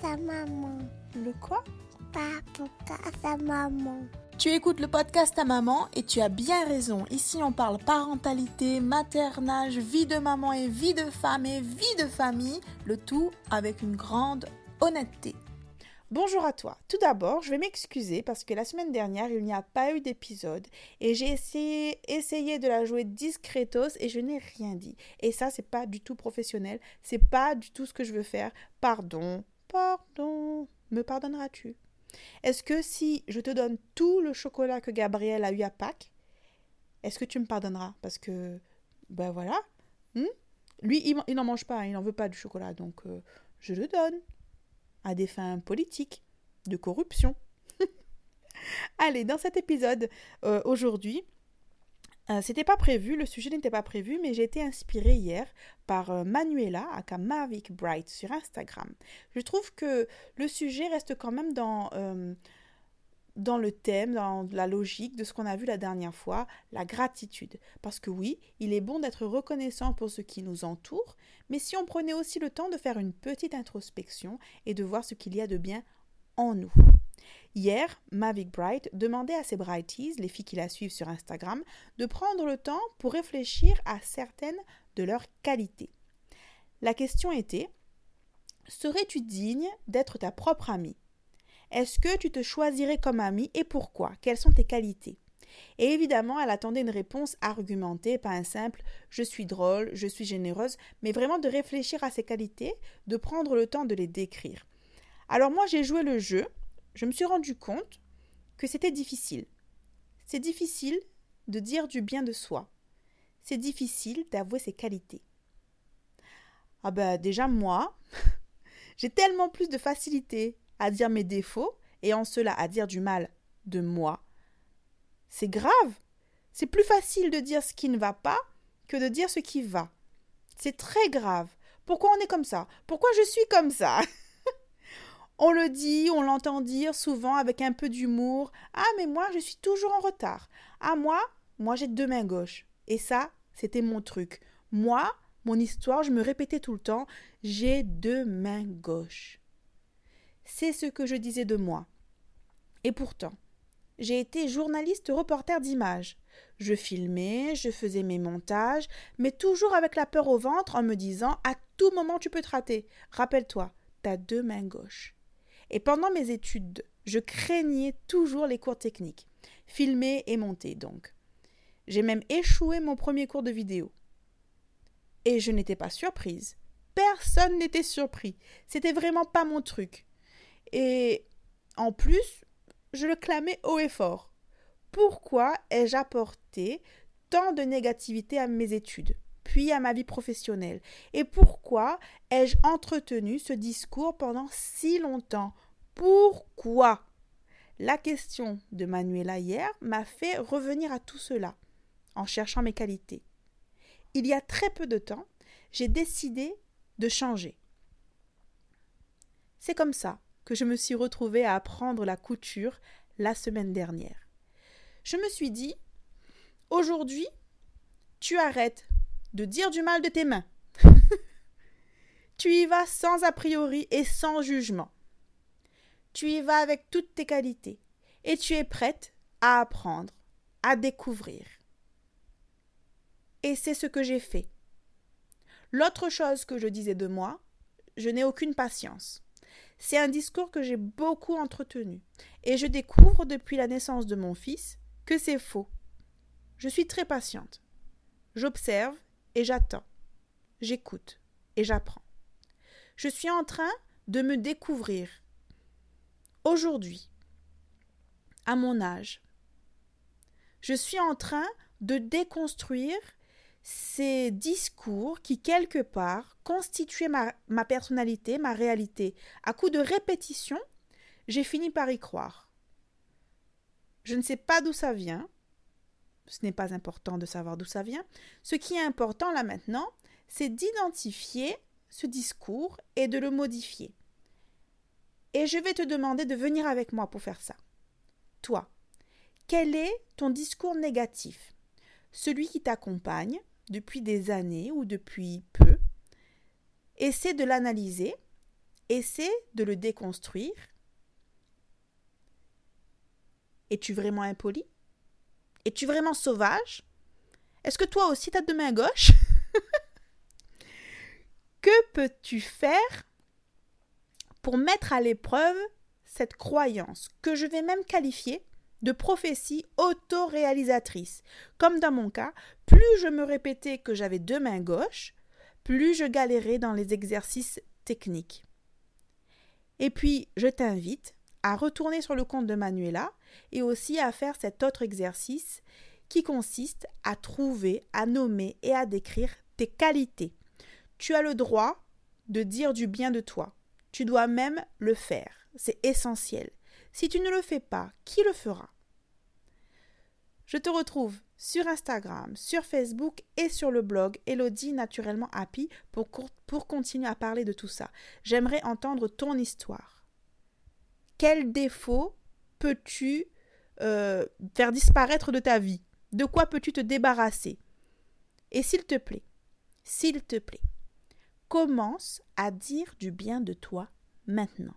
Sa maman Le quoi? Sa maman Tu écoutes le podcast à maman et tu as bien raison. Ici, on parle parentalité, maternage, vie de maman et vie de femme et vie de famille, le tout avec une grande honnêteté. Bonjour à toi. Tout d'abord, je vais m'excuser parce que la semaine dernière, il n'y a pas eu d'épisode et j'ai essayé, essayé de la jouer discretos et je n'ai rien dit. Et ça, c'est pas du tout professionnel. C'est pas du tout ce que je veux faire. Pardon, pardon. Me pardonneras-tu? Est-ce que si je te donne tout le chocolat que Gabriel a eu à Pâques, est-ce que tu me pardonneras? Parce que, ben voilà. Hmm? Lui, il n'en mange pas, il n'en veut pas du chocolat, donc euh, je le donne à des fins politiques, de corruption. Allez, dans cet épisode euh, aujourd'hui, euh, c'était pas prévu, le sujet n'était pas prévu, mais j'ai été inspirée hier par euh, Manuela à Mavic Bright sur Instagram. Je trouve que le sujet reste quand même dans, dans le thème, dans la logique de ce qu'on a vu la dernière fois, la gratitude. Parce que oui, il est bon d'être reconnaissant pour ce qui nous entoure, mais si on prenait aussi le temps de faire une petite introspection et de voir ce qu'il y a de bien en nous. Hier, Mavic Bright demandait à ses Brighties, les filles qui la suivent sur Instagram, de prendre le temps pour réfléchir à certaines de leurs qualités. La question était Serais-tu digne d'être ta propre amie? Est-ce que tu te choisirais comme ami et pourquoi? Quelles sont tes qualités? Et évidemment, elle attendait une réponse argumentée, pas un simple je suis drôle, je suis généreuse, mais vraiment de réfléchir à ses qualités, de prendre le temps de les décrire. Alors moi, j'ai joué le jeu, je me suis rendu compte que c'était difficile. C'est difficile de dire du bien de soi. C'est difficile d'avouer ses qualités. Ah ben déjà moi, j'ai tellement plus de facilité à dire mes défauts et en cela à dire du mal de moi, c'est grave. C'est plus facile de dire ce qui ne va pas que de dire ce qui va. C'est très grave. Pourquoi on est comme ça? Pourquoi je suis comme ça? On le dit, on l'entend dire souvent avec un peu d'humour. Ah mais moi je suis toujours en retard. Ah moi, moi j'ai deux mains gauches. Et ça, c'était mon truc. Moi, mon histoire, je me répétais tout le temps, j'ai deux mains gauches. C'est ce que je disais de moi. Et pourtant, j'ai été journaliste reporter d'images. Je filmais, je faisais mes montages, mais toujours avec la peur au ventre en me disant à tout moment tu peux te rater. Rappelle-toi, t'as deux mains gauches. Et pendant mes études, je craignais toujours les cours techniques. Filmer et monter donc. J'ai même échoué mon premier cours de vidéo. Et je n'étais pas surprise. Personne n'était surpris. C'était vraiment pas mon truc. Et en plus, je le clamais haut et fort. Pourquoi ai-je apporté tant de négativité à mes études, puis à ma vie professionnelle? Et pourquoi ai-je entretenu ce discours pendant si longtemps? Pourquoi? La question de Manuela hier m'a fait revenir à tout cela, en cherchant mes qualités. Il y a très peu de temps, j'ai décidé de changer. C'est comme ça que je me suis retrouvée à apprendre la couture la semaine dernière. Je me suis dit, aujourd'hui, tu arrêtes de dire du mal de tes mains. tu y vas sans a priori et sans jugement. Tu y vas avec toutes tes qualités et tu es prête à apprendre, à découvrir. Et c'est ce que j'ai fait. L'autre chose que je disais de moi, je n'ai aucune patience. C'est un discours que j'ai beaucoup entretenu, et je découvre depuis la naissance de mon fils que c'est faux. Je suis très patiente. J'observe et j'attends. J'écoute et j'apprends. Je suis en train de me découvrir. Aujourd'hui, à mon âge, je suis en train de déconstruire ces discours qui, quelque part, constituaient ma, personnalité, ma réalité. À coup de répétition, j'ai fini par y croire. Je ne sais pas d'où ça vient. Ce n'est pas important de savoir d'où ça vient. Ce qui est important là maintenant, c'est d'identifier ce discours et de le modifier. Et je vais te demander de venir avec moi pour faire ça. Toi, quel est ton discours négatif? Celui qui t'accompagne, depuis des années ou depuis peu, essaie de l'analyser essaie de le déconstruire. Es-tu vraiment impoli? Es-tu vraiment sauvage? Est-ce que toi aussi tu as deux mains gauches? Que peux-tu faire pour mettre à l'épreuve cette croyance que je vais même qualifier de prophétie autoréalisatrice. Comme dans mon cas, plus je me répétais que j'avais deux mains gauches, plus je galérais dans les exercices techniques. Et puis, je t'invite à retourner sur le compte de Manuela et aussi à faire cet autre exercice qui consiste à trouver, à nommer et à décrire tes qualités. Tu as le droit de dire du bien de toi. Tu dois même le faire. C'est essentiel. Si tu ne le fais pas, qui le fera? Je te retrouve sur Instagram, sur Facebook et sur le blog Elodie Naturellement Happy pour, continuer à parler de tout ça. J'aimerais entendre ton histoire. Quel défaut peux-tu euh, faire disparaître de ta vie? De quoi peux-tu te débarrasser? Et s'il te plaît, s'il te plaît, commence à dire du bien de toi maintenant.